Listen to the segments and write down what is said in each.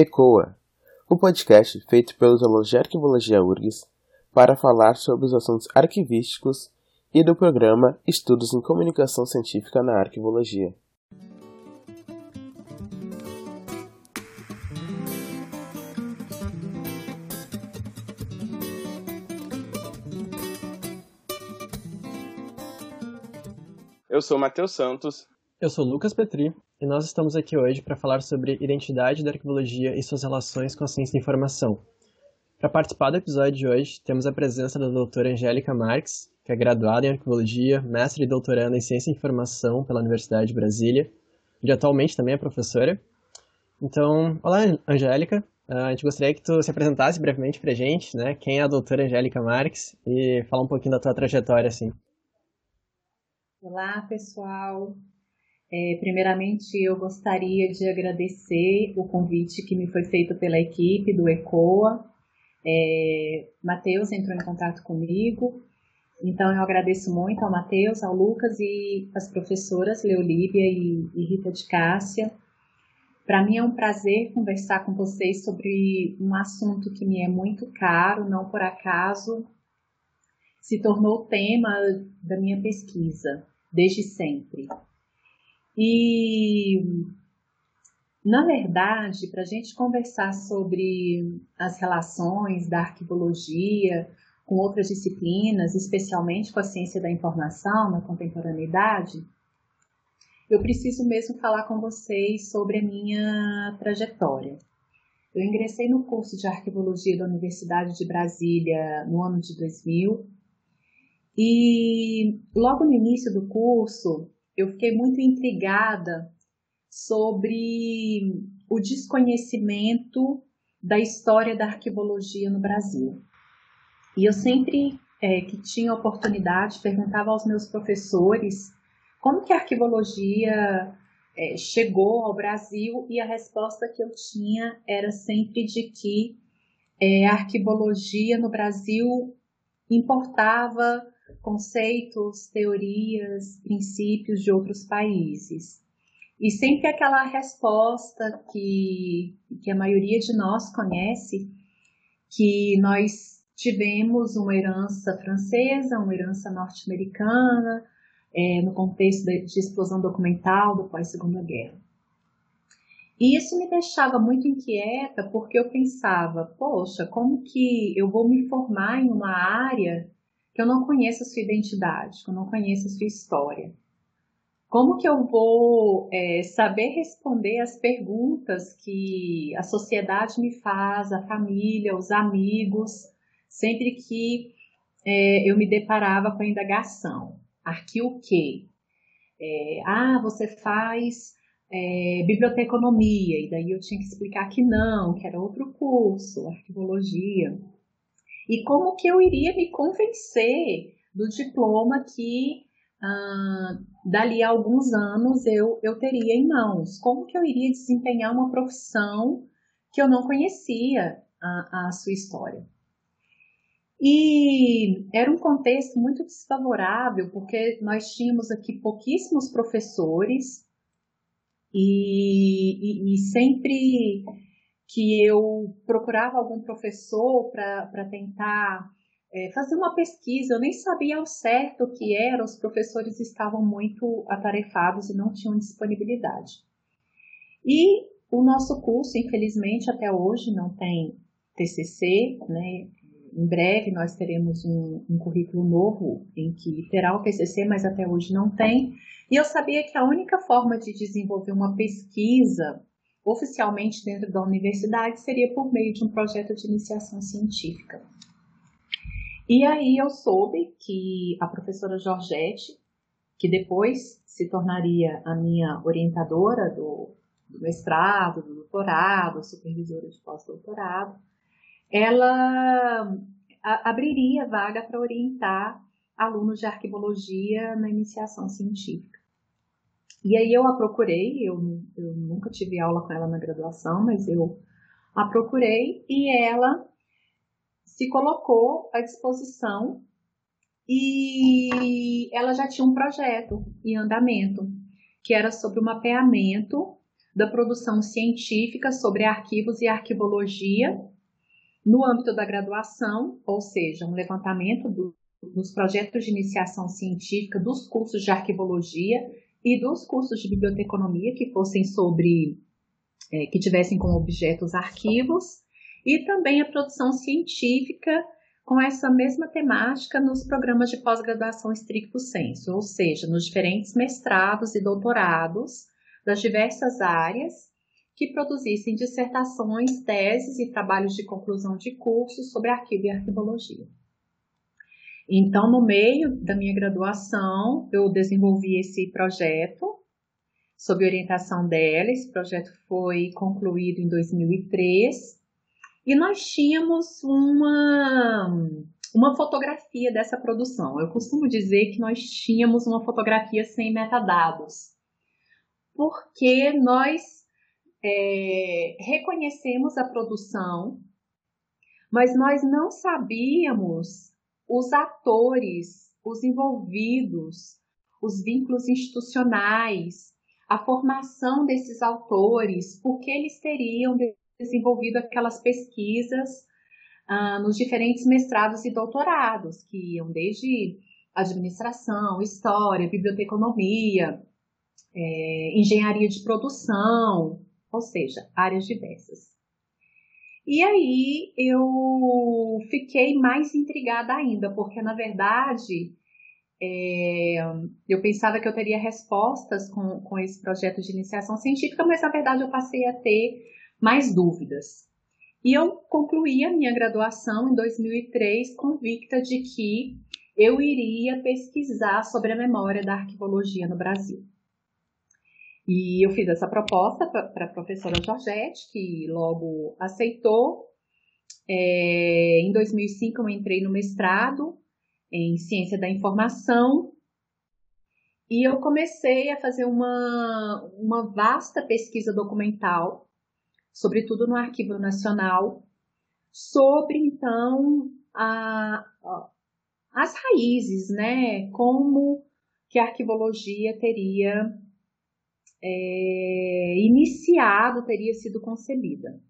ECOA, o podcast feito pelos alunos de Arquivologia URGS para falar sobre os assuntos arquivísticos e do programa Estudos em Comunicação Científica na Arquivologia. Eu sou Matheus Santos. Eu sou Lucas Petri e nós estamos aqui hoje para falar sobre identidade da arquivologia e suas relações com a ciência da informação. Para participar do episódio de hoje, temos a presença da doutora Angélica Marques, que é graduada em arquivologia, mestre e doutoranda em ciência da informação pela Universidade de Brasília, e atualmente também é professora. Então, olá Angélica, ah, a gente gostaria que tu se apresentasse brevemente para a gente, né? Quem é a doutora Angélica Marques e falar um pouquinho da tua trajetória, assim. Olá, pessoal. É, primeiramente, eu gostaria de agradecer o convite que me foi feito pela equipe do ECOA. É, Matheus entrou em contato comigo, então eu agradeço muito ao Matheus, ao Lucas e às professoras Leolívia e, e Rita de Cássia. Para mim é um prazer conversar com vocês sobre um assunto que me é muito caro, não por acaso se tornou tema da minha pesquisa desde sempre. E, na verdade, para a gente conversar sobre as relações da arquivologia com outras disciplinas, especialmente com a ciência da informação na contemporaneidade, eu preciso mesmo falar com vocês sobre a minha trajetória. Eu ingressei no curso de arquivologia da Universidade de Brasília no ano de 2000 e logo no início do curso eu fiquei muito intrigada sobre o desconhecimento da história da arquivologia no Brasil. E eu sempre é, que tinha oportunidade perguntava aos meus professores como que a arquivologia é, chegou ao Brasil e a resposta que eu tinha era sempre de que é, a arquivologia no Brasil importava conceitos, teorias, princípios de outros países. E sempre aquela resposta que, que a maioria de nós conhece, que nós tivemos uma herança francesa, uma herança norte-americana, é, no contexto de, explosão documental do pós-segunda guerra. E isso me deixava muito inquieta, porque eu pensava, poxa, como que eu vou me formar em uma área que eu não conheço a sua identidade, que eu não conheço a sua história? Como que eu vou é, saber responder as perguntas que a sociedade me faz, a família, os amigos, sempre que é, eu me deparava com a indagação? Aqui o quê? É, ah, você faz é, biblioteconomia, e daí eu tinha que explicar que não, que era outro curso, arquivologia. E como que eu iria me convencer do diploma que ah, dali a alguns anos eu, eu teria em mãos? Como que eu iria desempenhar uma profissão que eu não conhecia a, a sua história? E era um contexto muito desfavorável, porque nós tínhamos aqui pouquíssimos professores e, e, e sempre que eu procurava algum professor para tentar é, fazer uma pesquisa, eu nem sabia ao certo o que era, os professores estavam muito atarefados e não tinham disponibilidade. E o nosso curso, infelizmente, até hoje não tem TCC, né? Em breve nós teremos um, um currículo novo em que terá o TCC, mas até hoje não tem. E eu sabia que a única forma de desenvolver uma pesquisa oficialmente dentro da universidade seria por meio de um projeto de iniciação científica. E aí eu soube que a professora Georgette, que depois se tornaria a minha orientadora do, do mestrado, do doutorado, supervisora de pós-doutorado, ela abriria vaga para orientar alunos de arquivologia na iniciação científica. E aí eu a procurei, eu, eu nunca tive aula com ela na graduação, mas eu a procurei e ela se colocou à disposição e ela já tinha um projeto em andamento, que era sobre o mapeamento da produção científica sobre arquivos e arquivologia no âmbito da graduação, ou seja, um levantamento do, dos projetos de iniciação científica dos cursos de arquivologia e dos cursos de biblioteconomia que fossem sobre, é, que tivessem como objeto os arquivos, e também a produção científica com essa mesma temática nos programas de pós-graduação estricto sensu, ou seja, nos diferentes mestrados e doutorados das diversas áreas que produzissem dissertações, teses e trabalhos de conclusão de cursos sobre arquivo e arquivologia. Então, no meio da minha graduação, eu desenvolvi esse projeto sob orientação dela. Esse projeto foi concluído em 2003 e nós tínhamos uma, uma fotografia dessa produção. Eu costumo dizer que nós tínhamos uma fotografia sem metadados, porque nós é, reconhecemos a produção, mas nós não sabíamos os atores, os envolvidos, os vínculos institucionais, a formação desses autores, porque eles teriam desenvolvido aquelas pesquisas ah, nos diferentes mestrados e doutorados, que iam desde administração, história, biblioteconomia, é, engenharia de produção, ou seja, áreas diversas. E aí eu fiquei mais intrigada ainda, porque na verdade é, eu pensava que eu teria respostas com, com esse projeto de iniciação científica, mas na verdade eu passei a ter mais dúvidas. E eu concluí a minha graduação em 2003 convicta de que eu iria pesquisar sobre a memória da arquivologia no Brasil. E eu fiz essa proposta para a professora Georgette, que logo aceitou. É, em 2005 eu entrei no mestrado em Ciência da Informação e eu comecei a fazer uma, uma vasta pesquisa documental sobretudo no Arquivo Nacional, sobre então a, as raízes, né? Como que a arquivologia teria é, iniciado, teria sido concebida.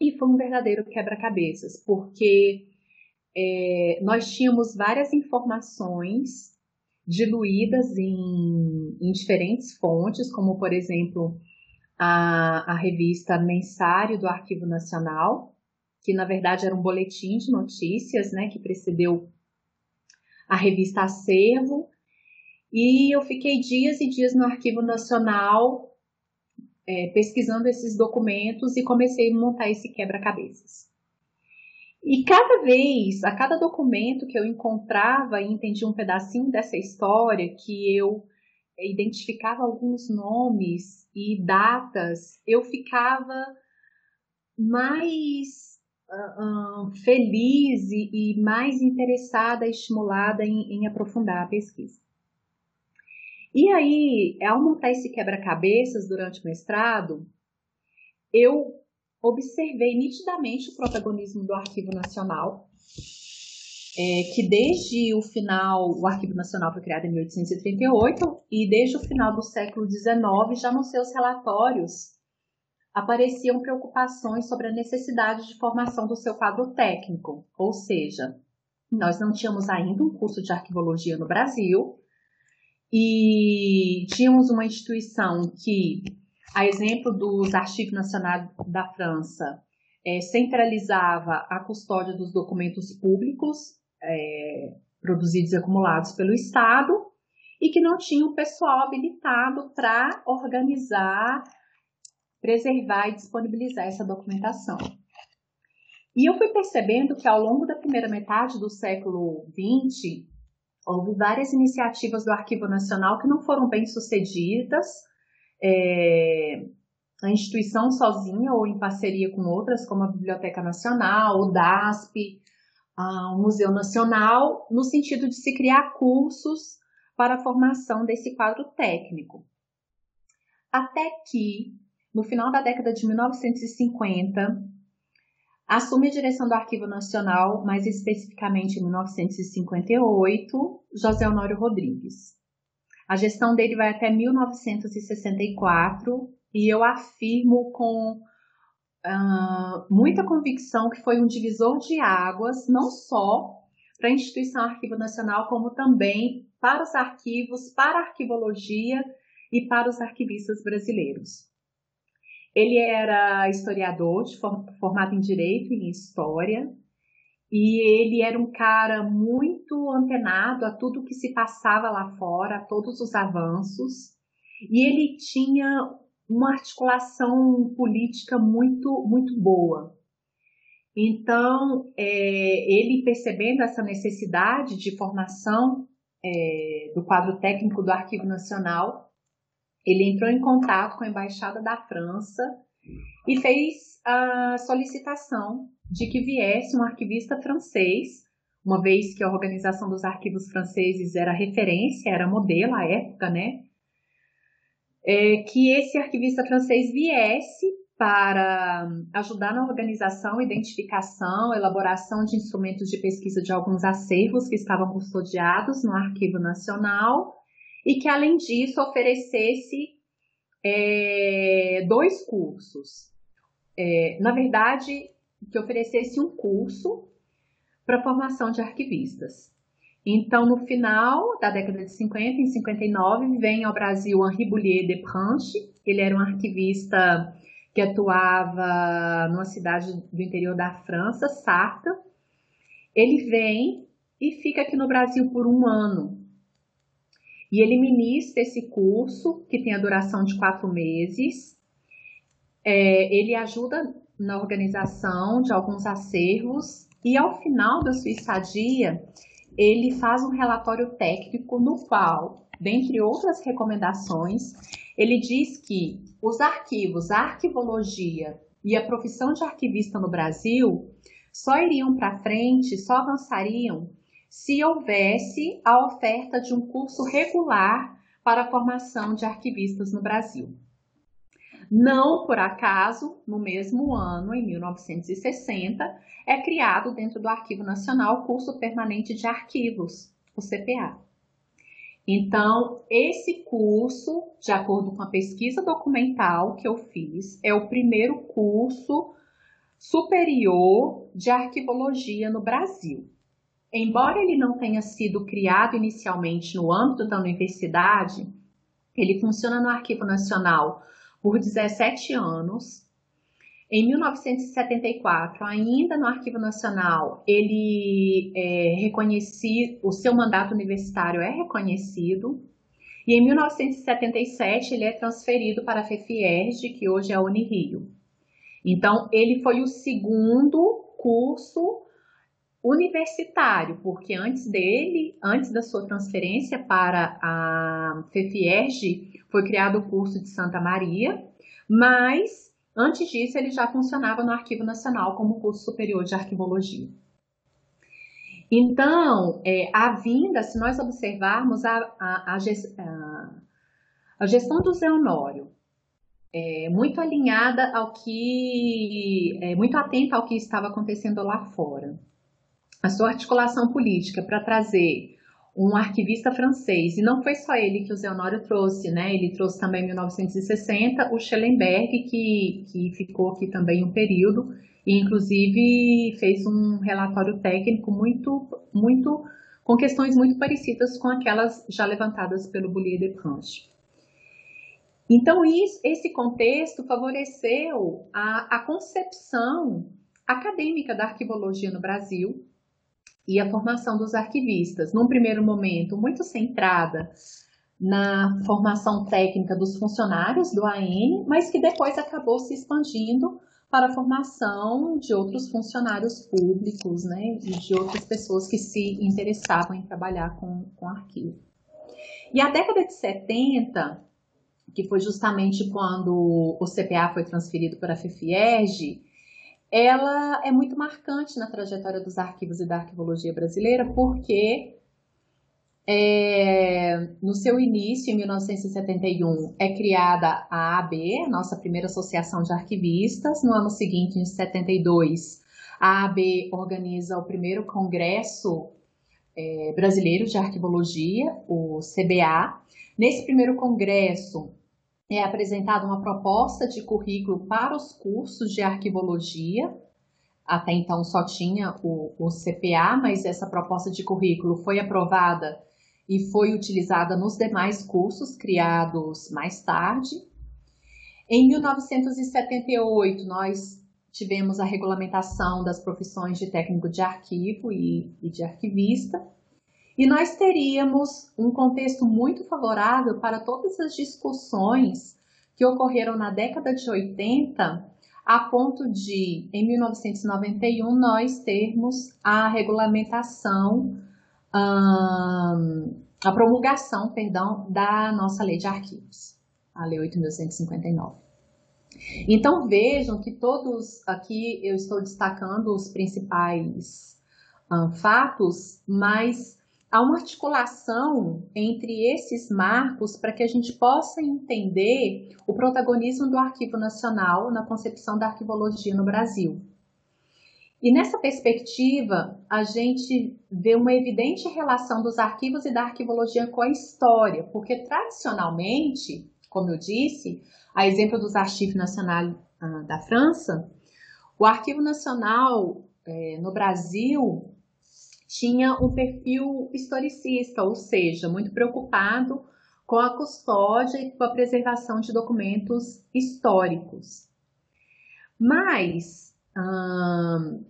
E foi um verdadeiro quebra-cabeças, porque é, nós tínhamos várias informações diluídas em, em diferentes fontes, como por exemplo a, a revista Mensário do Arquivo Nacional, que na verdade era um boletim de notícias, né, que precedeu a revista Acervo. E eu fiquei dias e dias no Arquivo Nacional é, pesquisando esses documentos e comecei a montar esse quebra-cabeças. E cada vez, a cada documento que eu encontrava e entendia um pedacinho dessa história, que eu identificava alguns nomes e datas, eu ficava mais uh, feliz e, e, mais interessada, estimulada em, em aprofundar a pesquisa. E aí, ao montar esse quebra-cabeças durante o mestrado, eu observei nitidamente o protagonismo do Arquivo Nacional é, que desde o final, o Arquivo Nacional foi criado em 1838, e desde o final do século XIX, já nos seus relatórios, apareciam preocupações sobre a necessidade de formação do seu quadro técnico, ou seja, nós não tínhamos ainda um curso de arquivologia no Brasil, e tínhamos uma instituição que, a exemplo dos Arquivos Nacionais da França, é, centralizava a custódia dos documentos públicos é, produzidos e acumulados pelo Estado e que não tinham pessoal habilitado para organizar, preservar e disponibilizar essa documentação. E eu fui percebendo que ao longo da primeira metade do século XX, houve várias iniciativas do Arquivo Nacional que não foram bem sucedidas. É, a instituição sozinha ou em parceria com outras, como a Biblioteca Nacional, o DASP, ao Museu Nacional, no sentido de se criar cursos para a formação desse quadro técnico. Até que, no final da década de 1950, assume a direção do Arquivo Nacional, mais especificamente em 1958, José Honório Rodrigues. A gestão dele vai até 1964 e eu afirmo com uh, muita convicção que foi um divisor de águas, não só para a instituição Arquivo Nacional, como também para os arquivos, para a arquivologia e para os arquivistas brasileiros. Ele era historiador, formado em Direito e em História, e ele era um cara muito antenado a tudo que se passava lá fora, a todos os avanços, e ele tinha uma articulação política muito, muito boa. Então, é, ele percebendo essa necessidade de formação é, do quadro técnico do Arquivo Nacional, ele entrou em contato com a Embaixada da França e fez a solicitação de que viesse um arquivista francês, uma vez que a Organização dos Arquivos Franceses era referência, era modelo à época, né? É, que esse arquivista francês viesse para ajudar na organização, identificação, elaboração de instrumentos de pesquisa de alguns acervos que estavam custodiados no Arquivo Nacional e que, além disso, oferecesse é, dois cursos. É, na verdade, que oferecesse um curso para formação de arquivistas. Então, no final da década de 50, em 59, vem ao Brasil Henri Boulier de Pranche. Ele era um arquivista que atuava numa cidade do interior da França, Sarta. Ele vem e fica aqui no Brasil por um ano. E ele ministra esse curso, que tem a duração de quatro meses. É, ele ajuda na organização de alguns acervos e, ao final da sua estadia, ele faz um relatório técnico no qual, dentre outras recomendações, ele diz que os arquivos, a arquivologia e a profissão de arquivista no Brasil só iriam para frente, só avançariam se houvesse a oferta de um curso regular para a formação de arquivistas no Brasil. Não por acaso, no mesmo ano, em 1960, é criado dentro do Arquivo Nacional o Curso Permanente de Arquivos, o CPA. Então, esse curso, de acordo com a pesquisa documental que eu fiz, é o primeiro curso superior de arquivologia no Brasil. Embora ele não tenha sido criado inicialmente no âmbito da universidade, ele funciona no Arquivo Nacional por 17 anos. Em 1974, ainda no Arquivo Nacional, ele é reconhecido, o seu mandato universitário é reconhecido. E em 1977 ele é transferido para a FEFIERJ, que hoje é a Unirio. Então, ele foi o segundo curso universitário, porque antes dele, antes da sua transferência para a FEFIERJ, foi criado o curso de Santa Maria, mas antes disso ele já funcionava no Arquivo Nacional como curso superior de arquivologia. Então, é, a vinda, se nós observarmos a, a, a, a gestão do Zé Honório, é, muito alinhada ao que, é, muito atenta ao que estava acontecendo lá fora. A sua articulação política para trazer um arquivista francês, e não foi só ele que o Zé Honório trouxe, né? Ele trouxe também em 1960 o Schellenberg, que, que ficou aqui também um período, e inclusive fez um relatório técnico muito, muito, com questões muito parecidas com aquelas já levantadas pelo Boulier de Pranche. Então, isso, esse contexto favoreceu a, a concepção acadêmica da arquivologia no Brasil, e a formação dos arquivistas, num primeiro momento muito centrada na formação técnica dos funcionários do AN, mas que depois acabou se expandindo para a formação de outros funcionários públicos, né, e de outras pessoas que se interessavam em trabalhar com, com arquivo. E a década de 70, que foi justamente quando o CPA foi transferido para a FFIERG, ela é muito marcante na trajetória dos arquivos e da arquivologia brasileira, porque é, no seu início, em 1971, é criada a AB, nossa primeira associação de arquivistas. No ano seguinte, em 72, a AB organiza o primeiro congresso é, brasileiro de arquivologia, o CBA. Nesse primeiro congresso, é apresentada uma proposta de currículo para os cursos de arquivologia. Até então só tinha o, o CPA, mas essa proposta de currículo foi aprovada e foi utilizada nos demais cursos criados mais tarde. Em 1978, nós tivemos a regulamentação das profissões de técnico de arquivo e, e de arquivista. E nós teríamos um contexto muito favorável para todas as discussões que ocorreram na década de 80, a ponto de, em 1991, nós termos a regulamentação, a promulgação, perdão, da nossa lei de arquivos, a Lei 8.159. Então vejam que todos aqui eu estou destacando os principais hum, fatos, mas há uma articulação entre esses marcos para que a gente possa entender o protagonismo do Arquivo Nacional na concepção da arquivologia no Brasil. E nessa perspectiva, a gente vê uma evidente relação dos arquivos e da arquivologia com a história, porque tradicionalmente, como eu disse, a exemplo dos Arquivos Nacionais ah, da França, o Arquivo Nacional eh, no Brasil tinha um perfil historicista, ou seja, muito preocupado com a custódia e com a preservação de documentos históricos. Mas hum,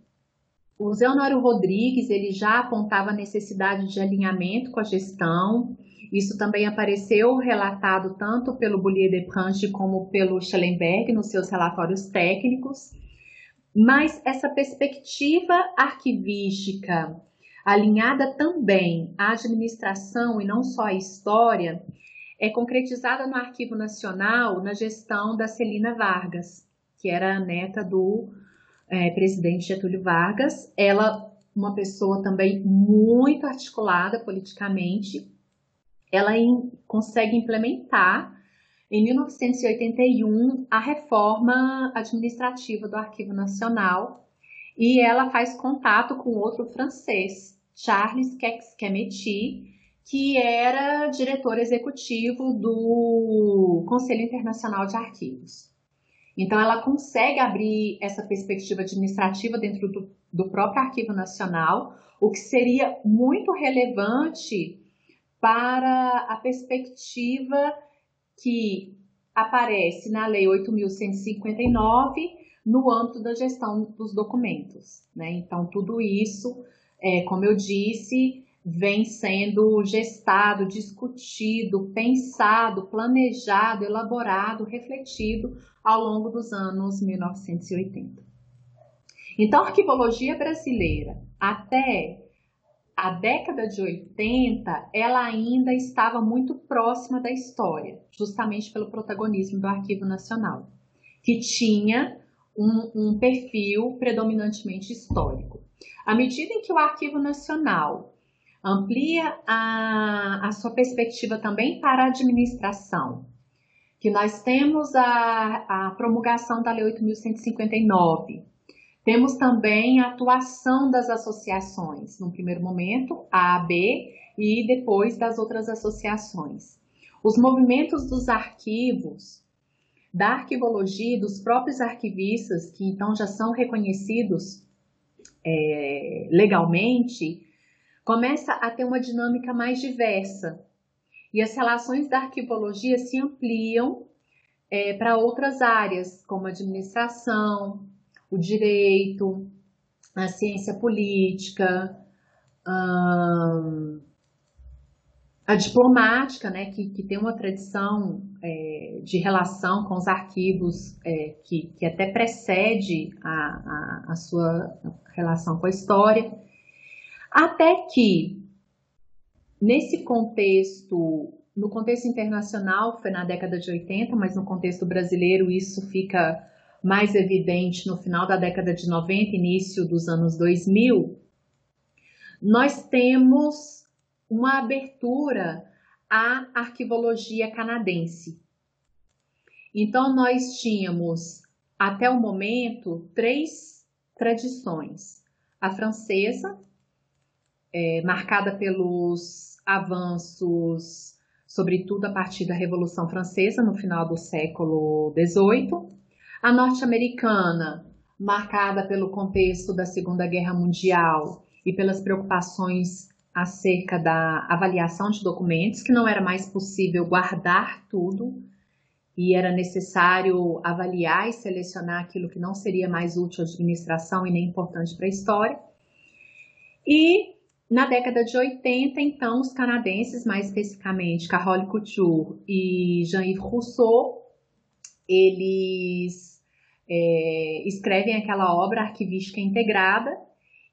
o Zé Honório Rodrigues ele já apontava a necessidade de alinhamento com a gestão. Isso também apareceu relatado tanto pelo Boulier de Prange como pelo Schellenberg nos seus relatórios técnicos. Mas essa perspectiva arquivística alinhada também à administração e não só à história, é concretizada no Arquivo Nacional na gestão da Celina Vargas, que era a neta do é, presidente Getúlio Vargas. Ela, uma pessoa também muito articulada politicamente, ela in, consegue implementar em 1981 a reforma administrativa do Arquivo Nacional e ela faz contato com outro francês, Charles Kexkemeti, que era diretor executivo do Conselho Internacional de Arquivos. Então, ela consegue abrir essa perspectiva administrativa dentro do, do próprio Arquivo Nacional, o que seria muito relevante para a perspectiva que aparece na Lei 8.159 no âmbito da gestão dos documentos. Né? Então, tudo isso é, como eu disse, vem sendo gestado, discutido, pensado, planejado, elaborado, refletido ao longo dos anos 1980. Então, a arquivologia brasileira, até a década de 80, ela ainda estava muito próxima da história, justamente pelo protagonismo do Arquivo Nacional, que tinha um, um perfil predominantemente histórico. À medida em que o Arquivo Nacional amplia a, a sua perspectiva também para a administração, que nós temos a, a promulgação da Lei 8.159, temos também a atuação das associações, no primeiro momento, a AB e depois das outras associações. Os movimentos dos arquivos, da arquivologia, dos próprios arquivistas, que então já são reconhecidos é, legalmente, começa a ter uma dinâmica mais diversa. E as relações da arquivologia se ampliam é, para outras áreas, como a administração, o direito, a ciência política, hum, a diplomática, né, que, que tem uma tradição é, de relação com os arquivos é, que, que até precede a, a, a sua relação com a história, até que nesse contexto, no contexto internacional, foi na década de 80, mas no contexto brasileiro isso fica mais evidente no final da década de 90, início dos anos 2000, nós temos uma abertura à arquivologia canadense. Então, nós tínhamos, até o momento, três tradições. A francesa, é, marcada pelos avanços sobretudo a partir da Revolução Francesa, no final do século XVIII. A norte-americana, marcada pelo contexto da Segunda Guerra Mundial e pelas preocupações acerca da avaliação de documentos, que não era mais possível guardar tudo e era necessário avaliar e selecionar aquilo que não seria mais útil à administração e nem importante para a história. E na década de 80, então, os canadenses, mais especificamente Carole Couture e Jean-Yves Rousseau, eles é, escrevem aquela obra arquivística integrada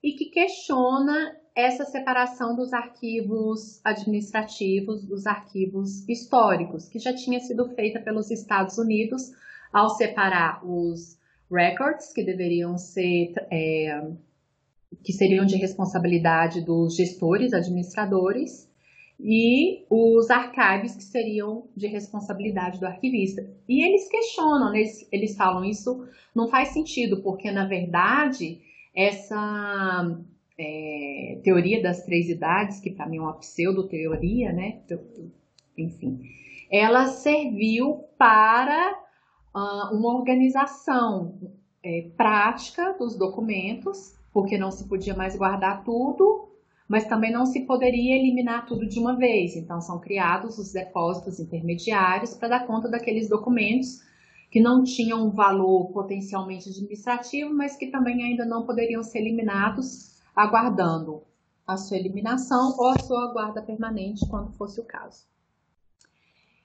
e que questiona essa separação dos arquivos administrativos dos arquivos históricos, que já tinha sido feita pelos Estados Unidos ao separar os records, que deveriam ser é, que seriam de responsabilidade dos gestores, administradores, e os archives, que seriam de responsabilidade do arquivista. E eles questionam, eles, eles falam isso não faz sentido, porque na verdade essa é, teoria das três idades, que para mim é uma pseudo-teoria, né? Enfim, ela serviu para uh, uma organização é, prática dos documentos porque não se podia mais guardar tudo, mas também não se poderia eliminar tudo de uma vez. Então, são criados os depósitos intermediários para dar conta daqueles documentos que não tinham um valor potencialmente administrativo, mas que também ainda não poderiam ser eliminados, aguardando a sua eliminação ou a sua guarda permanente, quando fosse o caso.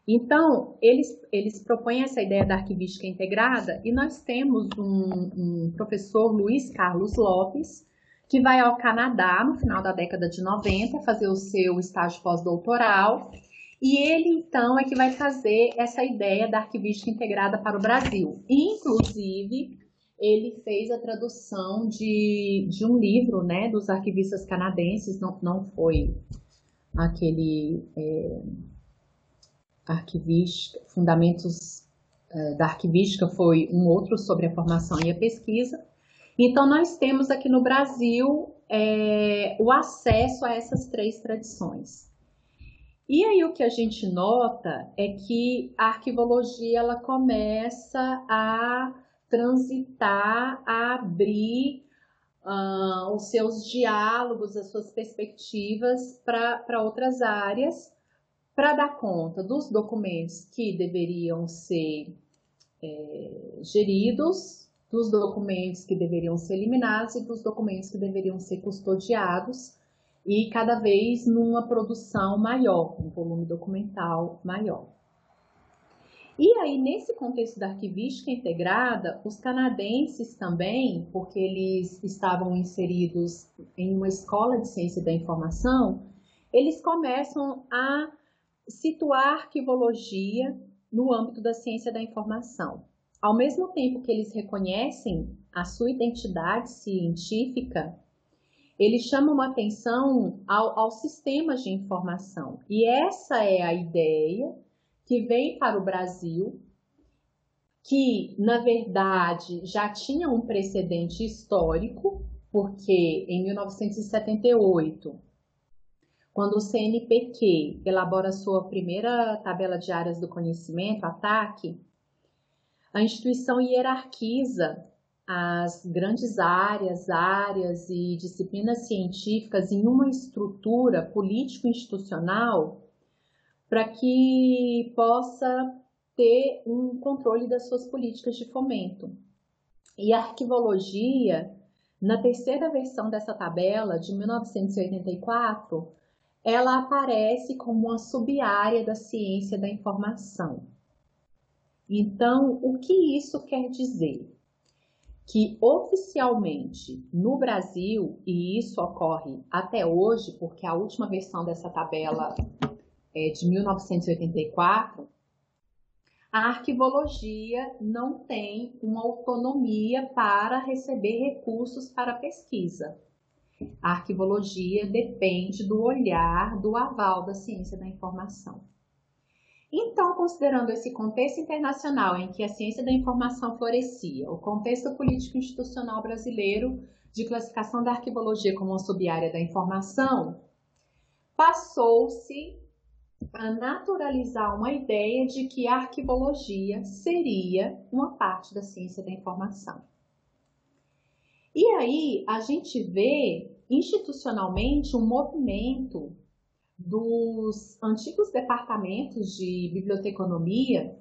Então, eles, eles propõem essa ideia da arquivística integrada e nós temos um, um professor, Luiz Carlos Lopes, que vai ao Canadá no final da década de 90 fazer o seu estágio pós-doutoral. E ele, então, é que vai trazer essa ideia da arquivística integrada para o Brasil. Inclusive, ele fez a tradução de, de um livro né, dos arquivistas canadenses, não, não foi aquele. É, arquivística, Fundamentos uh, da Arquivística foi um outro sobre a formação e a pesquisa. Então, nós temos aqui no Brasil é, o acesso a essas três tradições. E aí o que a gente nota é que a arquivologia ela começa a transitar, a abrir uh, os seus diálogos, as suas perspectivas para outras áreas, para dar conta dos documentos que deveriam ser é, geridos, dos documentos que deveriam ser eliminados e dos documentos que deveriam ser custodiados e cada vez numa produção maior, um volume documental maior. E aí, nesse contexto da arquivística integrada, os canadenses também, porque eles estavam inseridos em uma escola de ciência da informação, eles começam a situar arquivologia no âmbito da ciência da informação. Ao mesmo tempo que eles reconhecem a sua identidade científica, eles chamam atenção ao, aos sistemas de informação. E essa é a ideia que vem para o Brasil, que na verdade já tinha um precedente histórico, porque em 1978 quando o CNPq elabora sua primeira tabela de áreas do conhecimento, ATAC, a instituição hierarquiza as grandes áreas, áreas e disciplinas científicas em uma estrutura político-institucional para que possa ter um controle das suas políticas de fomento. E a arquivologia, na terceira versão dessa tabela, de 1984, ela aparece como uma sub-área da ciência da informação. Então, o que isso quer dizer? Que oficialmente no Brasil, e isso ocorre até hoje, porque a última versão dessa tabela é de 1984, a arquivologia não tem uma autonomia para receber recursos para pesquisa. A arquivologia depende do olhar, do aval da ciência da informação. Então, considerando esse contexto internacional em que a ciência da informação florescia, o contexto político institucional brasileiro de classificação da arquivologia como uma sub-área da informação, passou-se a naturalizar uma ideia de que a arquivologia seria uma parte da ciência da informação. E aí a gente vê institucionalmente um movimento dos antigos departamentos de biblioteconomia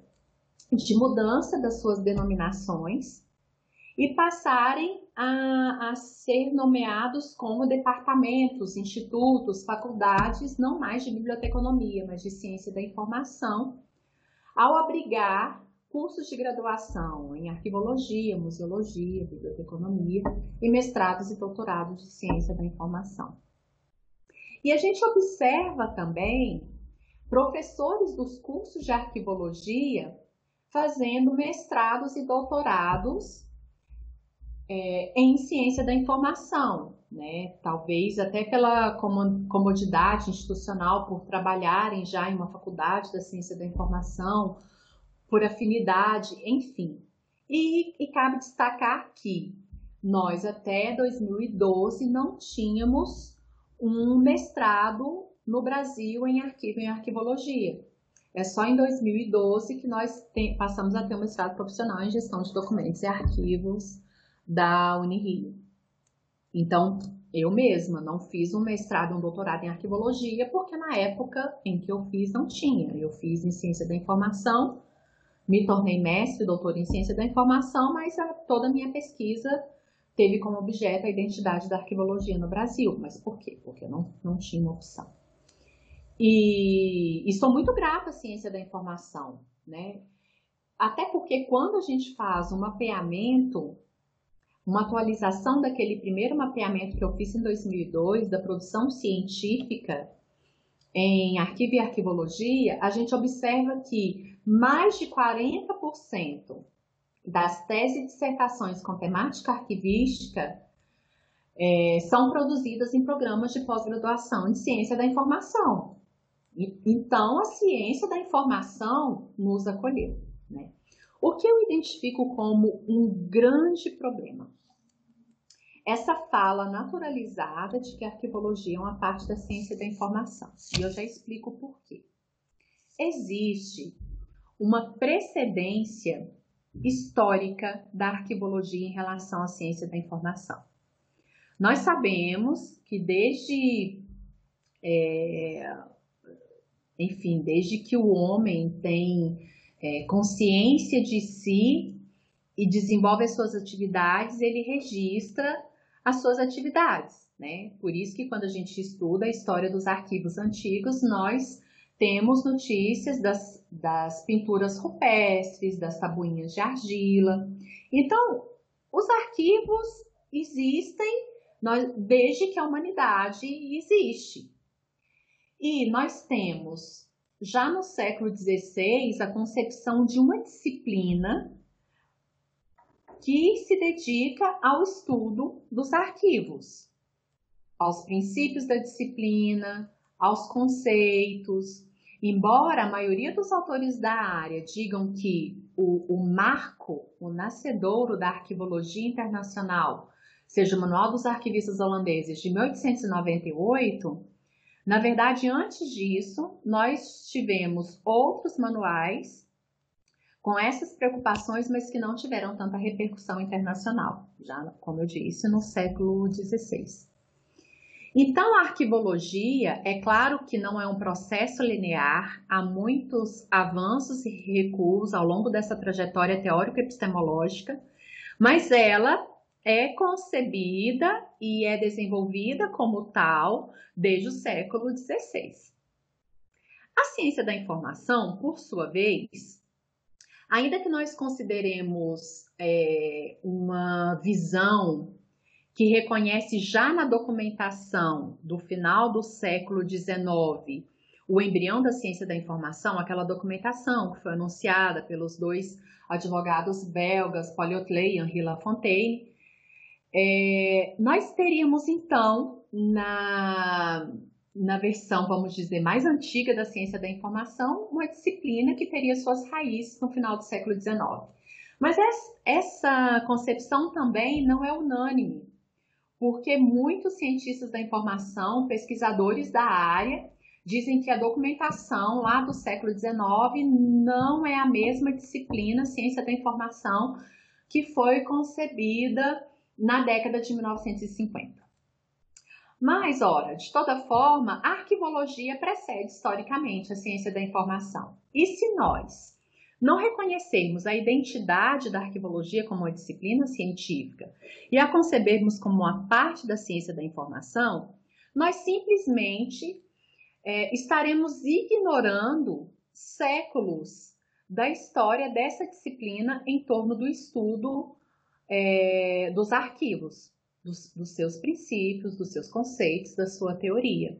de mudança das suas denominações e passarem a, a, ser nomeados como departamentos, institutos, faculdades, não mais de biblioteconomia, mas de ciência da informação, ao abrigar cursos de graduação em arquivologia, museologia, biblioteconomia e mestrados e doutorados de ciência da informação. E a gente observa também professores dos cursos de arquivologia fazendo mestrados e doutorados é, em ciência da informação, né? Talvez até pela comodidade institucional, por trabalharem já em uma faculdade da ciência da informação, por afinidade, enfim. E, e cabe destacar que nós até 2012 não tínhamos um mestrado no Brasil em arquivo em arquivologia. É só em 2012 que nós passamos a ter um mestrado profissional em gestão de documentos e arquivos da Unirio. Então, eu mesma não fiz um mestrado, um doutorado em arquivologia, porque na época em que eu fiz não tinha. Eu fiz em ciência da informação, me tornei mestre, doutor em ciência da informação, mas a, toda a minha pesquisa teve como objeto a identidade da arquivologia no Brasil. Mas por quê? Porque eu não, não tinha uma opção. E, e sou muito grata à ciência da informação, né? Até porque quando a gente faz um mapeamento, uma atualização daquele primeiro mapeamento que eu fiz em 2002, da produção científica em arquivo e arquivologia, a gente observa que mais de 40% das teses e dissertações com temática arquivística é, são produzidas em programas de pós-graduação em ciência da informação. Então, a ciência da informação nos acolheu. Né? O que eu identifico como um grande problema? Essa fala naturalizada de que a arquivologia é uma parte da ciência da informação. E eu já explico por quê. Existe uma precedência histórica da arquivologia em relação à ciência da informação. Nós sabemos que desde é, enfim, desde que o homem tem é, consciência de si e desenvolve as suas atividades, ele registra as suas atividades, né? Por isso que quando a gente estuda a história dos arquivos antigos, nós temos notícias das, das pinturas rupestres, das tabuinhas de argila. Então, os arquivos existem nós, desde que a humanidade existe. E nós temos, já no século XVI, a concepção de uma disciplina que se dedica ao estudo dos arquivos, aos princípios da disciplina, aos conceitos. Embora a maioria dos autores da área digam que o, o marco, o nascedouro da arquivologia internacional, seja o Manual dos Arquivistas Holandeses de 1898, na verdade, antes disso, nós tivemos outros manuais com essas preocupações, mas que não tiveram tanta repercussão internacional, já como eu disse, no século XVI. Então, a arquivologia, é claro que não é um processo linear, há muitos avanços e recuos ao longo dessa trajetória teórico-epistemológica, mas ela é concebida e é desenvolvida como tal desde o século XVI. A ciência da informação, por sua vez, ainda que nós consideremos é, uma visão que reconhece já na documentação do final do século XIX o embrião da ciência da informação, aquela documentação que foi anunciada pelos dois advogados belgas, Paul Otley e Henri Lafontaine, é, nós teríamos então, na, na versão, vamos dizer, mais antiga da ciência da informação, uma disciplina que teria suas raízes no final do século XIX. Mas essa concepção também não é unânime, porque muitos cientistas da informação, pesquisadores da área, dizem que a documentação lá do século XIX não é a mesma disciplina, ciência da informação, que foi concebida na década de 1950. Mas, ora, de toda forma, a arquivologia precede historicamente a ciência da informação. E se nós não reconhecermos a identidade da arquivologia como uma disciplina científica e a concebermos como uma parte da ciência da informação, nós simplesmente é, estaremos ignorando séculos da história dessa disciplina em torno do estudo é, dos arquivos, dos, dos seus princípios, dos seus conceitos, da sua teoria.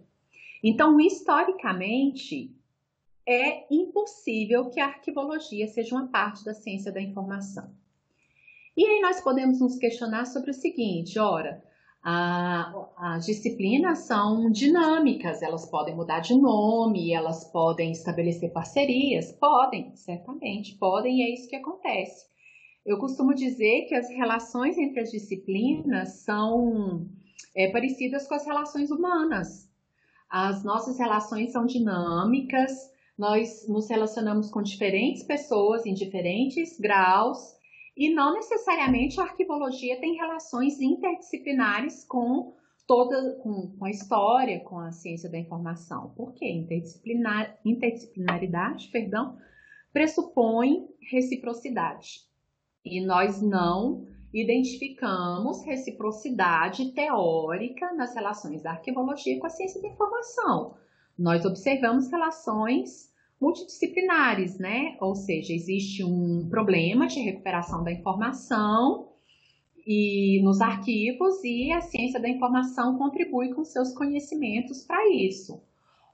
Então, historicamente, é impossível que a arquivologia seja uma parte da ciência da informação. E aí nós podemos nos questionar sobre o seguinte: ora, as disciplinas são dinâmicas, elas podem mudar de nome, elas podem estabelecer parcerias, podem, certamente, podem, e é isso que acontece. Eu costumo dizer que as relações entre as disciplinas são é, parecidas com as relações humanas. As nossas relações são dinâmicas, nós nos relacionamos com diferentes pessoas em diferentes graus e não necessariamente a arquivologia tem relações interdisciplinares com toda com, com a história, com a ciência da informação. Por quê? Interdisciplinar, interdisciplinaridade, perdão, pressupõe reciprocidade. E nós não identificamos reciprocidade teórica nas relações da arquivologia com a ciência da informação. Nós observamos relações multidisciplinares, né? Ou seja, existe um problema de recuperação da informação e nos arquivos e a ciência da informação contribui com seus conhecimentos para isso.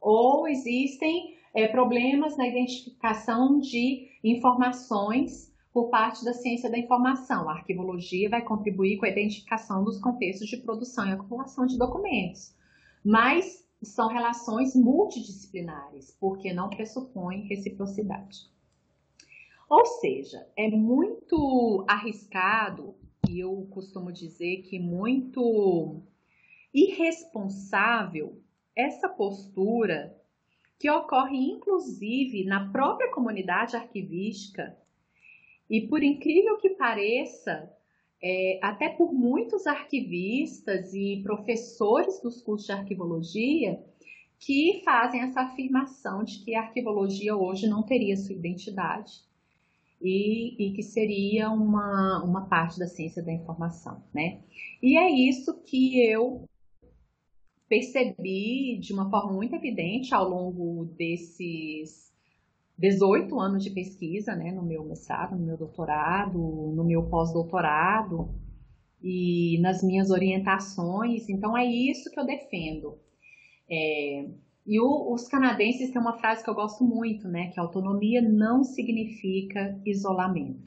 Ou existem é, problemas na identificação de informações por parte da ciência da informação. A arquivologia vai contribuir com a identificação dos contextos de produção e acumulação de documentos. Mas são relações multidisciplinares, porque não pressupõem reciprocidade. Ou seja, é muito arriscado, e eu costumo dizer que muito irresponsável essa postura que ocorre inclusive na própria comunidade arquivística, e por incrível que pareça, é, até por muitos arquivistas e professores dos cursos de arquivologia que fazem essa afirmação de que a arquivologia hoje não teria sua identidade e, e, que seria uma, uma parte da ciência da informação, né? E é isso que eu percebi de uma forma muito evidente ao longo desses 18 anos de pesquisa, né, no meu mestrado, no meu doutorado, no meu pós-doutorado e nas minhas orientações. Então é isso que eu defendo. É, e o, os canadenses têm uma frase que eu gosto muito, né, que autonomia não significa isolamento.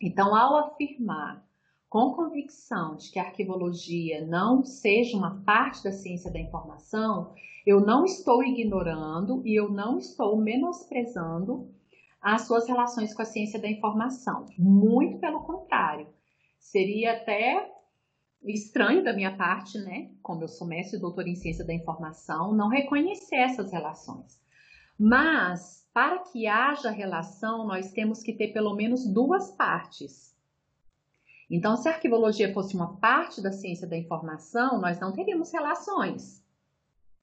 Então, ao afirmar com convicção de que a arquivologia não seja uma parte da ciência da informação, eu não estou ignorando e eu não estou menosprezando as suas relações com a ciência da informação. Muito pelo contrário. Seria até estranho da minha parte, né, como eu sou mestre e doutor em ciência da informação, não reconhecer essas relações. Mas, para que haja relação, nós temos que ter pelo menos duas partes então, se a arquivologia fosse uma parte da ciência da informação, nós não teríamos relações.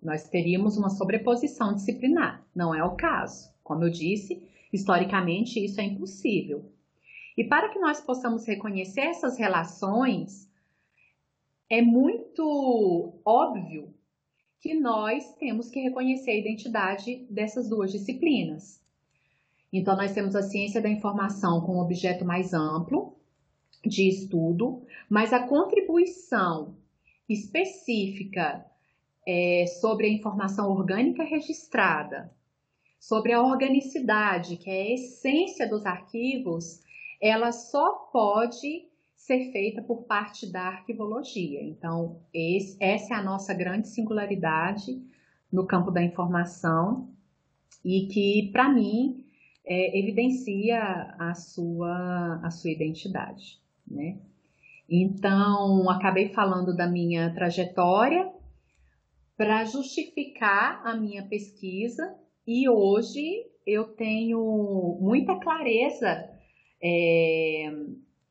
Nós teríamos uma sobreposição disciplinar. Não é o caso. Como eu disse, historicamente isso é impossível. E para que nós possamos reconhecer essas relações, é muito óbvio que nós temos que reconhecer a identidade dessas duas disciplinas. Então, nós temos a ciência da informação com um objeto mais amplo, de estudo, mas a contribuição específica é, sobre a informação orgânica registrada, sobre a organicidade, que é a essência dos arquivos, ela só pode ser feita por parte da arquivologia. Então, esse, essa é a nossa grande singularidade no campo da informação e que, para mim, é, evidencia a sua, a sua identidade né? Então, acabei falando da minha trajetória para justificar a minha pesquisa e hoje eu tenho muita clareza é,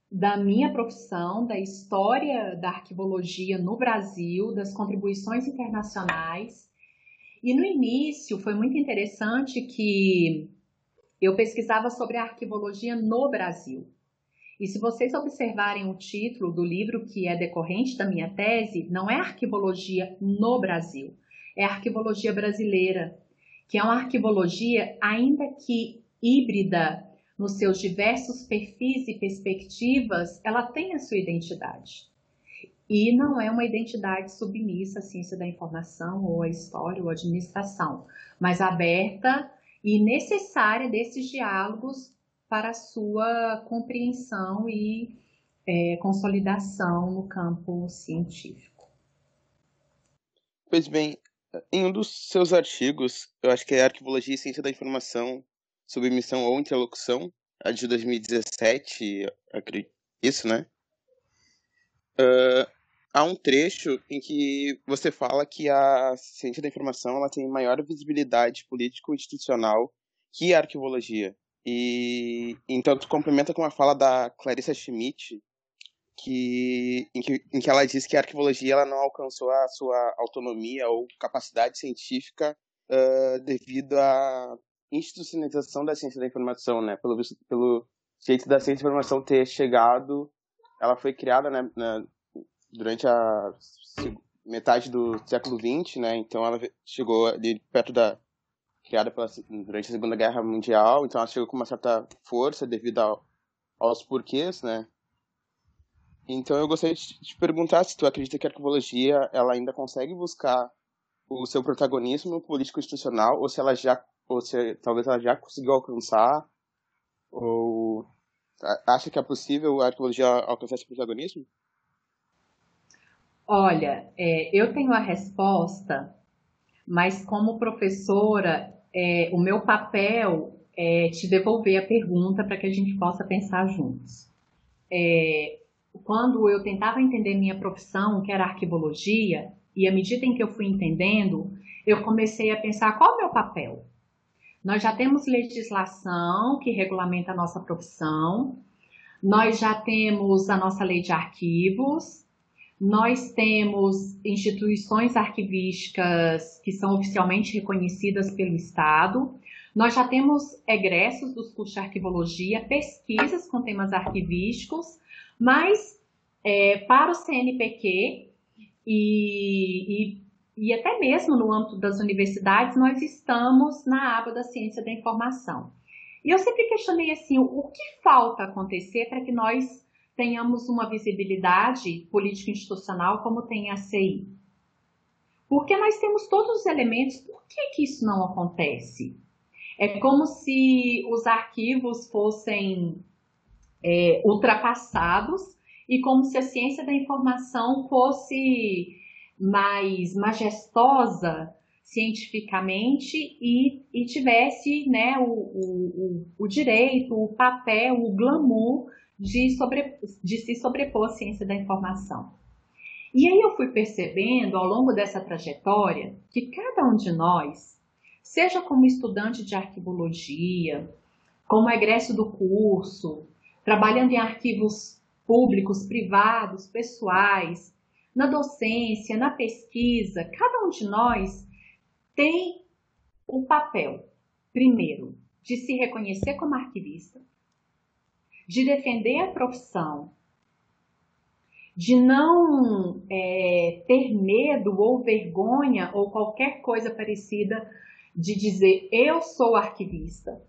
da minha profissão, da história da arquivologia no Brasil, das contribuições internacionais. E no início foi muito interessante que eu pesquisava sobre a arquivologia no Brasil. E se vocês observarem o título do livro que é decorrente da minha tese, não é arquivologia no Brasil, é arquivologia brasileira, que é uma arquivologia ainda que híbrida nos seus diversos perfis e perspectivas, ela tem a sua identidade. E não é uma identidade submissa à ciência da informação, ou à história, ou à administração, mas aberta e necessária desses diálogos para a sua compreensão e é, consolidação no campo científico. Pois bem, em um dos seus artigos, eu acho que é Arquivologia e Ciência da Informação, Submissão ou Interlocução, a de 2017, isso, né? Uh, há um trecho em que você fala que a ciência da informação ela tem maior visibilidade político-institucional que a arquivologia. E então tu complementa com uma fala da Clarissa Schmidt, que, em, que, em que ela diz que a arquivologia ela não alcançou a sua autonomia ou capacidade científica uh, devido à institucionalização da ciência da informação, né? Pelo, pelo jeito da ciência da informação ter chegado, ela foi criada né, na, durante a metade do século XX, né? Então ela chegou ali perto da criada pela, durante a Segunda Guerra Mundial, então ela chegou com uma certa força devido ao, aos porquês, né? Então eu gostaria de te perguntar se tu acredita que a arquivologia ela ainda consegue buscar o seu protagonismo político institucional ou se ela já ou se talvez ela já conseguiu alcançar ou acha que é possível a arquivologia alcançar esse protagonismo? Olha, é, eu tenho a resposta, mas como professora, é, o meu papel é te devolver a pergunta para que a gente possa pensar juntos. É, quando eu tentava entender minha profissão, que era arquivologia, e à medida em que eu fui entendendo, eu comecei a pensar qual é o meu papel. Nós já temos legislação que regulamenta a nossa profissão, nós já temos a nossa lei de arquivos, nós temos instituições arquivísticas que são oficialmente reconhecidas pelo Estado, nós já temos egressos dos cursos de arquivologia, pesquisas com temas arquivísticos, mas é, para o CNPq e, e, e até mesmo no âmbito das universidades, nós estamos na aba da ciência da informação. E eu sempre questionei assim, o que falta acontecer para que nós tenhamos uma visibilidade político-institucional como tem a CI? Porque nós temos todos os elementos, por que, que isso não acontece? É como se os arquivos fossem é, ultrapassados e como se a ciência da informação fosse mais majestosa cientificamente e, e tivesse né, o, o, o, direito, o papel, o glamour de, sobre, de se sobrepor à ciência da informação. E aí eu fui percebendo ao longo dessa trajetória que cada um de nós, seja como estudante de arquivologia, como egresso do curso, trabalhando em arquivos públicos, privados, pessoais, na docência, na pesquisa, cada um de nós tem o papel, primeiro, de se reconhecer como arquivista, de defender a profissão, de não é, ter medo ou vergonha ou qualquer coisa parecida de dizer eu sou arquivista,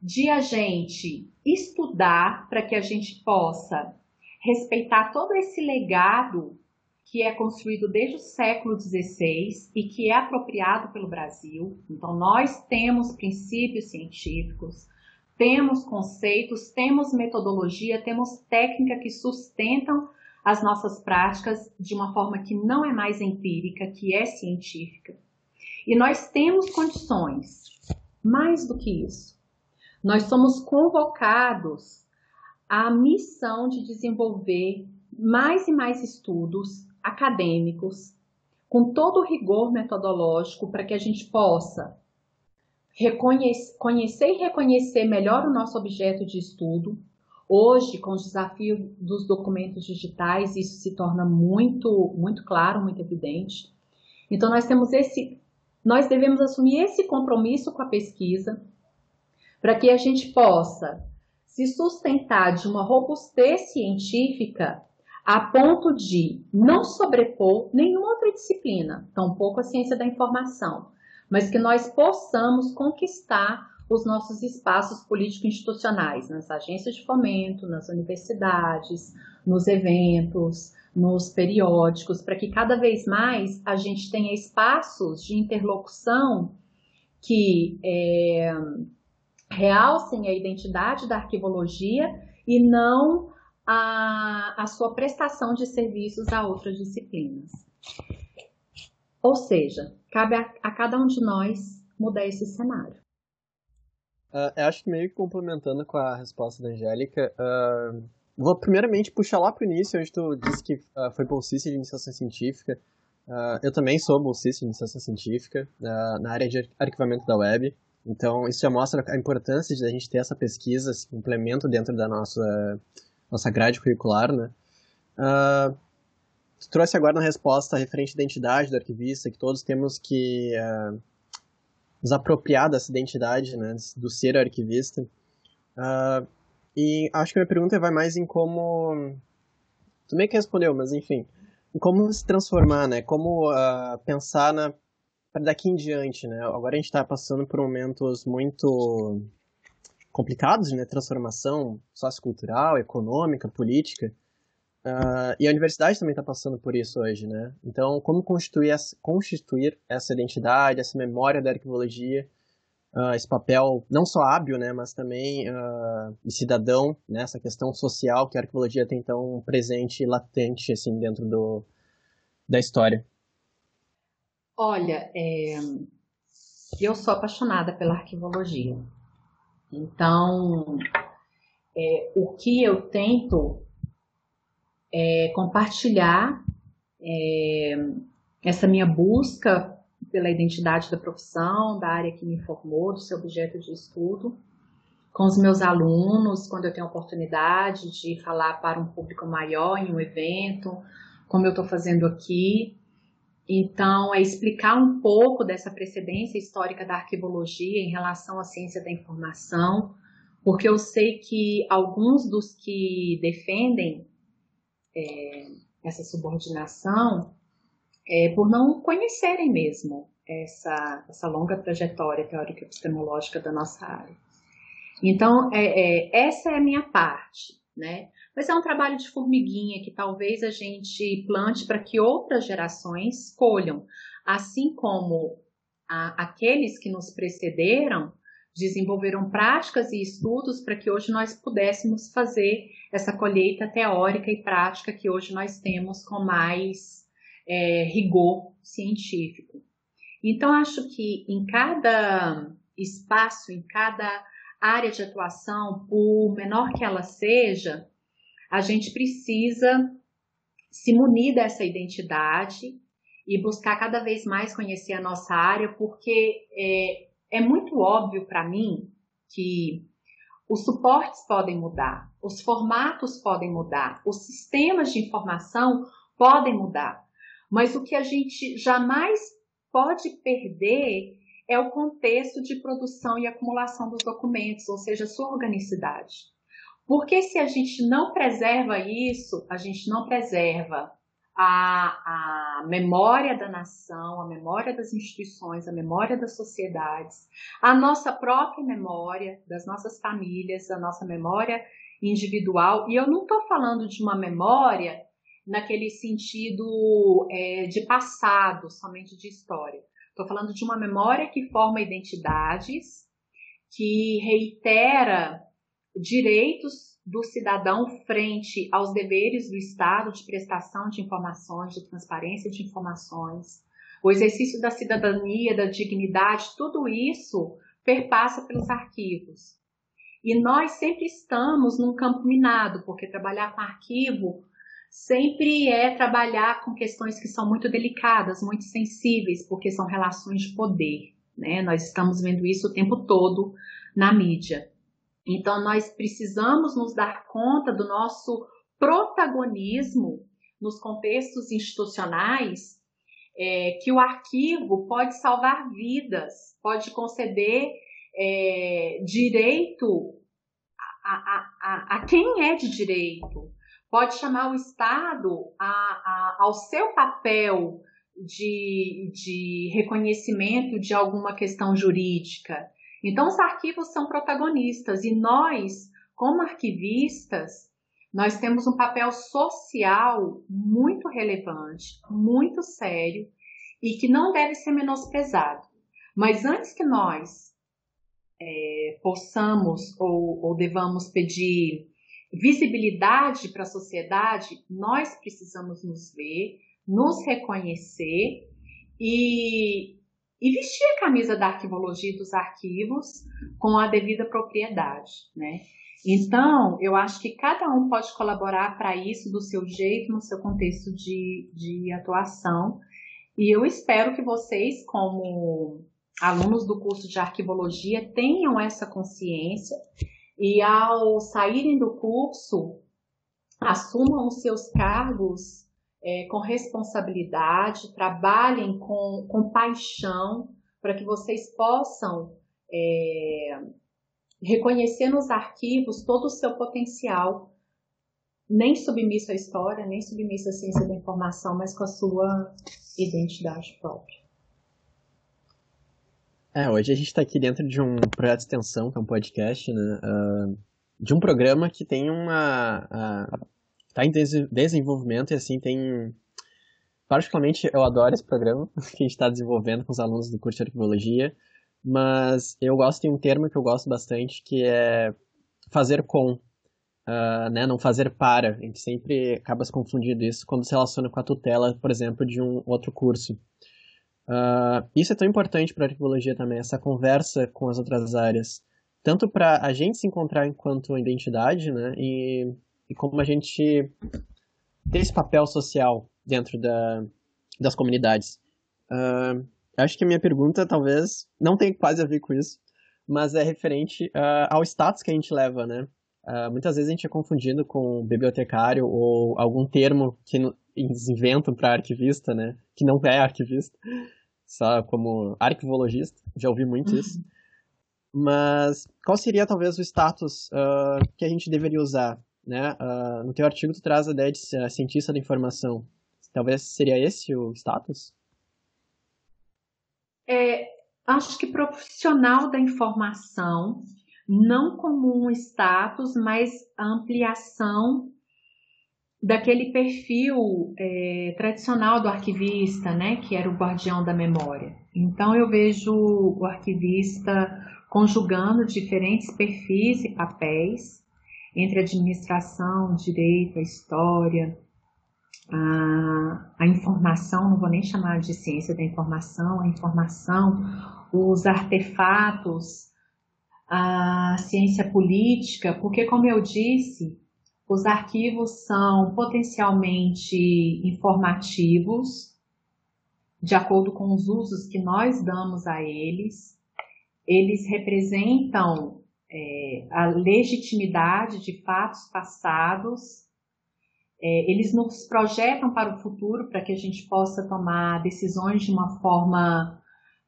de a gente estudar para que a gente possa respeitar todo esse legado que é construído desde o século XVI e que é apropriado pelo Brasil. Então, nós temos princípios científicos, temos conceitos, temos metodologia, temos técnica que sustentam as nossas práticas de uma forma que não é mais empírica, que é científica. E nós temos condições, mais do que isso, nós somos convocados à missão de desenvolver mais e mais estudos acadêmicos, com todo o rigor metodológico para que a gente possa conhecer e reconhecer melhor o nosso objeto de estudo. Hoje, com o desafio dos documentos digitais, isso se torna muito, muito claro, muito evidente. Então, nós temos esse, nós devemos assumir esse compromisso com a pesquisa para que a gente possa se sustentar de uma robustez científica a ponto de não sobrepor nenhuma outra disciplina, tampouco a ciência da informação, mas que nós possamos conquistar os nossos espaços político-institucionais, nas agências de fomento, nas universidades, nos eventos, nos periódicos, para que cada vez mais a gente tenha espaços de interlocução que é, realcem a identidade da arquivologia e não a, a sua prestação de serviços a outras disciplinas. Ou seja, cabe a, a cada um de nós mudar esse cenário. Uh, eu acho que meio que complementando com a resposta da Angélica, uh, vou primeiramente puxar lá para o início, onde tu disse que uh, foi bolsista de iniciação científica. eu também sou bolsista de iniciação científica na área de arquivamento da web. Então, isso já mostra a importância de a gente ter essa pesquisa, esse complemento dentro da nossa nossa grade curricular, né? Uh, tu trouxe agora na resposta referente à identidade do arquivista, que todos temos que uh, nos apropriar dessa identidade, né, do ser arquivista. Uh, e acho que a minha pergunta vai mais em como... Tu meio que respondeu, mas enfim. Em como se transformar, né? Como uh, pensar na para daqui em diante, né? Agora a gente está passando por momentos muito complicados né, transformação sociocultural, econômica, política. Uh, e a universidade também está passando por isso hoje, né? Então, como constituir essa, constituir essa identidade, essa memória da arquivologia, uh, esse papel não só hábil, né, mas também uh, de cidadão, né, questão social que a arquivologia tem tão presente e latente assim dentro do, da história. Olha, é... eu sou apaixonada pela arquivologia. Então, é, o que eu tento é compartilhar é, essa minha busca pela identidade da profissão, da área que me formou, do seu objeto de estudo, com os meus alunos, quando eu tenho a oportunidade de falar para um público maior em um evento, como eu estou fazendo aqui. Então, é explicar um pouco dessa precedência histórica da arquivologia em relação à ciência da informação, porque eu sei que alguns dos que defendem é, essa subordinação, é, por não conhecerem mesmo essa, essa longa trajetória teórica epistemológica da nossa área. Então, é, é, essa é a minha parte, né? Mas é um trabalho de formiguinha que talvez a gente plante para que outras gerações colham, assim como a, aqueles que nos precederam desenvolveram práticas e estudos para que hoje nós pudéssemos fazer essa colheita teórica e prática que hoje nós temos com mais é, rigor científico. Então, acho que em cada espaço, em cada área de atuação, por menor que ela seja, a gente precisa se munir dessa identidade e buscar cada vez mais conhecer a nossa área, porque é, é muito óbvio para mim que os suportes podem mudar, os formatos podem mudar, os sistemas de informação podem mudar, mas o que a gente jamais pode perder é o contexto de produção e acumulação dos documentos, ou seja, sua organicidade. Porque se a gente não preserva isso, a gente não preserva a, a memória da nação, a memória das instituições, a memória das sociedades, a nossa própria memória das nossas famílias, a nossa memória individual. E eu não estou falando de uma memória naquele sentido é, de passado, somente de história. Estou falando de uma memória que forma identidades, que reitera direitos do cidadão frente aos deveres do Estado de prestação de informações, de transparência de informações, o exercício da cidadania, da dignidade, tudo isso perpassa pelos arquivos. E nós sempre estamos num campo minado, porque trabalhar com arquivo sempre é trabalhar com questões que são muito delicadas, muito sensíveis, porque são relações de poder. Né? Nós estamos vendo isso o tempo todo na mídia. Então, nós precisamos nos dar conta do nosso protagonismo nos contextos institucionais, é, que o arquivo pode salvar vidas, pode conceder é, direito a, a, a, a, quem é de direito, pode chamar o Estado ao seu papel de, de reconhecimento de alguma questão jurídica. Então, os arquivos são protagonistas e nós, como arquivistas, nós temos um papel social muito relevante, muito sério e que não deve ser menosprezado. Mas antes que nós é, possamos ou, ou devamos pedir visibilidade para a sociedade, nós precisamos nos ver, nos reconhecer e, e vestir a camisa da arquivologia dos arquivos com a devida propriedade, né? Então, eu acho que cada um pode colaborar para isso do seu jeito, no seu contexto de, de atuação. E eu espero que vocês, como alunos do curso de arquivologia, tenham essa consciência e, ao saírem do curso, assumam os seus cargos é, com responsabilidade, trabalhem com, com paixão para que vocês possam é, reconhecer nos arquivos todo o seu potencial, nem submisso à história, nem submisso à ciência da informação, mas com a sua identidade própria. É, hoje a gente está aqui dentro de um projeto de extensão, que é um podcast, né? Uh, de um programa que tem uma. Está em des desenvolvimento e assim tem. Particularmente eu adoro esse programa que a gente está desenvolvendo com os alunos do curso de arquivologia. Mas eu gosto de um termo que eu gosto bastante, que é fazer com, uh, né? Não fazer para. A gente sempre acaba se confundindo isso quando se relaciona com a tutela, por exemplo, de um outro curso. Uh, isso é tão importante para a arqueologia também, essa conversa com as outras áreas. Tanto para a gente se encontrar enquanto identidade, né? E, e como a gente ter esse papel social dentro da, das comunidades. Uh, Acho que a minha pergunta talvez não tenha quase a ver com isso, mas é referente uh, ao status que a gente leva, né? Uh, muitas vezes a gente é confundido com bibliotecário ou algum termo que eles inventam para arquivista, né? Que não é arquivista, só como arquivologista. Já ouvi muito uhum. isso. Mas qual seria talvez o status uh, que a gente deveria usar, né? no teu artigo tu traz a ideia de cientista da informação. Talvez seria esse o status? é, acho que profissional da informação, não como um status, mas ampliação daquele perfil é, tradicional do arquivista, né, que era o guardião da memória. Então eu vejo o arquivista conjugando diferentes perfis e papéis entre administração, direito, a história, a, a informação, não vou nem chamar de ciência da informação, a informação, os artefatos, a ciência política, porque, como eu disse, os arquivos são potencialmente informativos, de acordo com os usos que nós damos a eles. Eles representam é, a legitimidade de fatos passados é, eles nos projetam para o futuro para que a gente possa tomar decisões de uma forma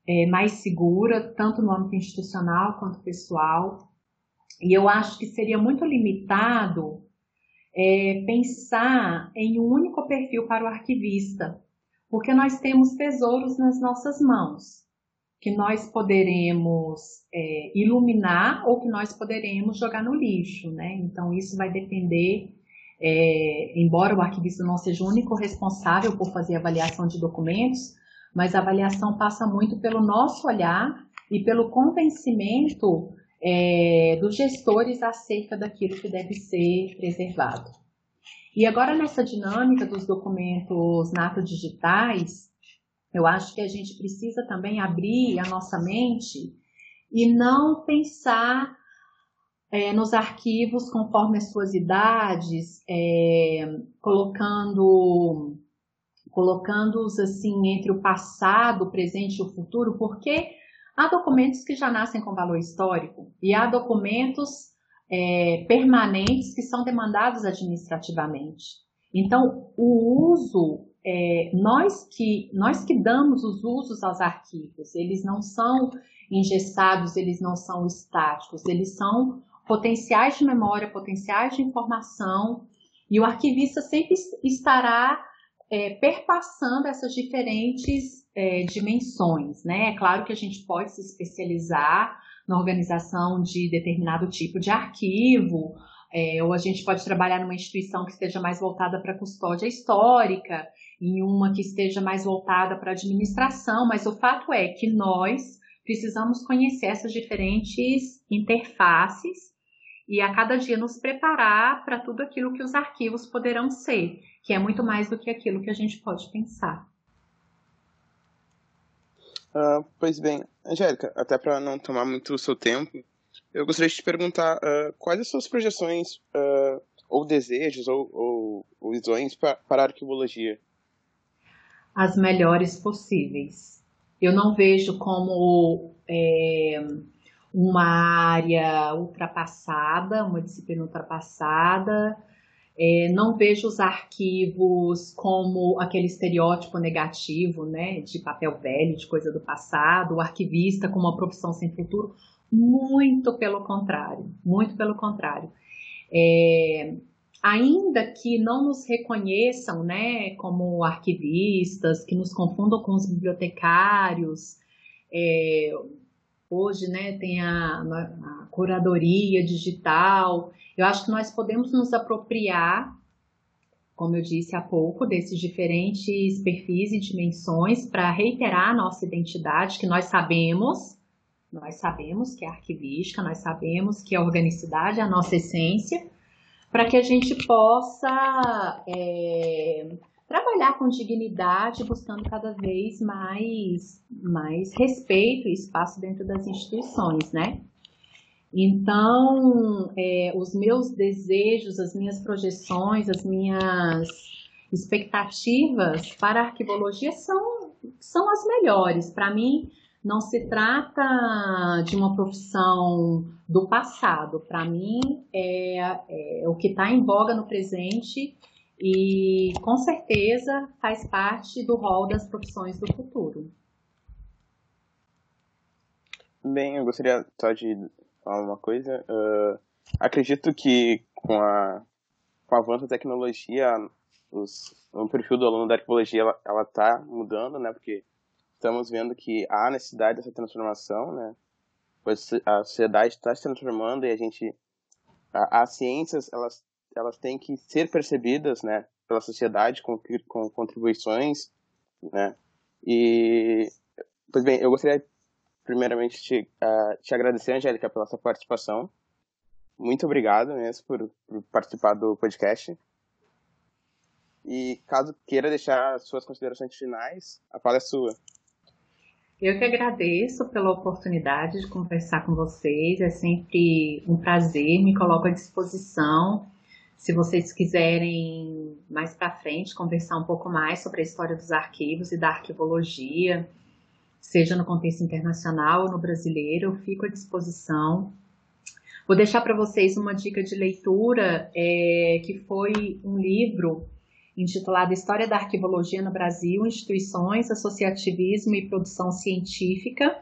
é, mais segura, tanto no âmbito institucional quanto pessoal. E eu acho que seria muito limitado é, pensar em um único perfil para o arquivista, porque nós temos tesouros nas nossas mãos, que nós poderemos é, iluminar ou que nós poderemos jogar no lixo, né? Então isso vai depender é, embora o arquivista não seja o único responsável por fazer avaliação de documentos, mas a avaliação passa muito pelo nosso olhar e pelo convencimento é, dos gestores acerca daquilo que deve ser preservado. E agora nessa dinâmica dos documentos nato digitais, eu acho que a gente precisa também abrir a nossa mente e não pensar é, nos arquivos conforme as suas idades, é, colocando colocando-os assim entre o passado, o presente e o futuro, porque há documentos que já nascem com valor histórico e há documentos é, permanentes que são demandados administrativamente. Então, o uso, é, nós, que, nós que damos os usos aos arquivos, eles não são engessados, eles não são estáticos, eles são potenciais de memória, potenciais de informação, e o arquivista sempre estará é, perpassando essas diferentes é, dimensões, né? É claro que a gente pode se especializar na organização de determinado tipo de arquivo, é, ou a gente pode trabalhar numa instituição que esteja mais voltada para custódia histórica, em uma que esteja mais voltada para a administração, mas o fato é que nós precisamos conhecer essas diferentes interfaces e a cada dia nos preparar para tudo aquilo que os arquivos poderão ser, que é muito mais do que aquilo que a gente pode pensar. Uh, pois bem, Angélica, até para não tomar muito o seu tempo, eu gostaria de te perguntar uh, quais as suas projeções uh, ou desejos ou, ou, ou visões para, a arqueologia? As melhores possíveis. Eu não vejo como é, uma área ultrapassada, uma disciplina ultrapassada. É, não vejo os arquivos como aquele estereótipo negativo, né, de papel velho, de coisa do passado, o arquivista como uma profissão sem futuro. Muito pelo contrário, muito pelo contrário. É, ainda que não nos reconheçam, né, como arquivistas, que nos confundam com os bibliotecários, é, Hoje, né, tem a, a curadoria digital. Eu acho que nós podemos nos apropriar, como eu disse há pouco, desses diferentes perfis e dimensões para reiterar a nossa identidade, que nós sabemos, nós sabemos que é arquivística, nós sabemos que a organicidade é a nossa essência, para que a gente possa é, trabalhar com dignidade, buscando cada vez mais, mais respeito e espaço dentro das instituições, né? Então, é, os meus desejos, as minhas projeções, as minhas expectativas para a arquivologia são, são as melhores. Para mim, não se trata de uma profissão do passado. Para mim, é, é o que está em voga no presente e com certeza faz parte do rol das profissões do futuro. Bem, eu gostaria só de falar uma coisa. Uh, acredito que com a com o avanço da tecnologia, os, o perfil do aluno da arqueologia ela está mudando, né? Porque estamos vendo que há necessidade dessa transformação, né? Pois a sociedade está se transformando e a gente a, as ciências elas elas têm que ser percebidas, né, pela sociedade com, com contribuições, né, e, pois bem, eu gostaria primeiramente te, uh, te agradecer, Angélica, pela sua participação. Muito obrigado mesmo por, por participar do podcast. E caso queira deixar suas considerações finais, a fala é sua. Eu que agradeço pela oportunidade de conversar com vocês. É sempre um prazer, me coloco à disposição se vocês quiserem mais para frente conversar um pouco mais sobre a história dos arquivos e da arquivologia, seja no contexto internacional ou no brasileiro, eu fico à disposição. Vou deixar para vocês uma dica de leitura, é, que foi um livro intitulado História da Arquivologia no Brasil, Instituições, Associativismo e Produção Científica,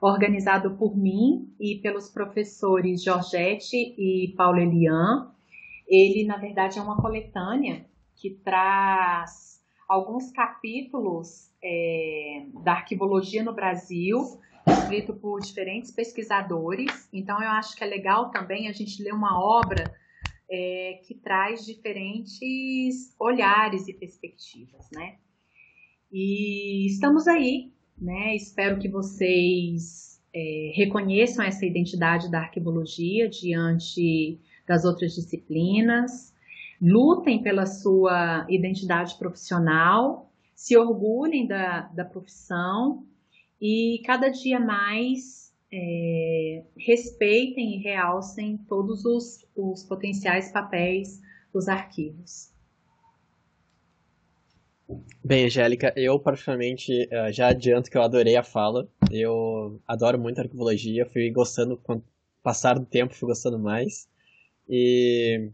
organizado por mim e pelos professores Georgette e Paulo Elian ele, na verdade, é uma coletânea que traz alguns capítulos é, da arquivologia no Brasil, escrito por diferentes pesquisadores. Então, eu acho que é legal também a gente ler uma obra é, que traz diferentes olhares e perspectivas, né? E estamos aí, né? Espero que vocês é, reconheçam essa identidade da arquivologia diante das outras disciplinas, lutem pela sua identidade profissional, se orgulhem da, da profissão e cada dia mais é, respeitem e realcem todos os, os potenciais papéis dos arquivos. Bem, Angélica, eu particularmente uh, já adianto que eu adorei a fala. Eu adoro muito arquivologia, fui gostando com passar do tempo, fui gostando mais. E,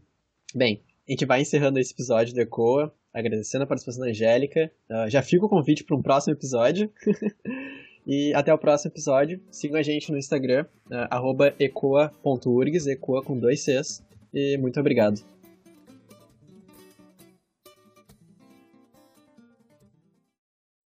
bem, a gente vai encerrando esse episódio do ECOA, agradecendo a participação da Angélica. Uh, já fica o convite para um próximo episódio. e até o próximo episódio. Sigam a gente no Instagram, uh, ecoa.urgs, ecoa com dois Cs. E muito obrigado.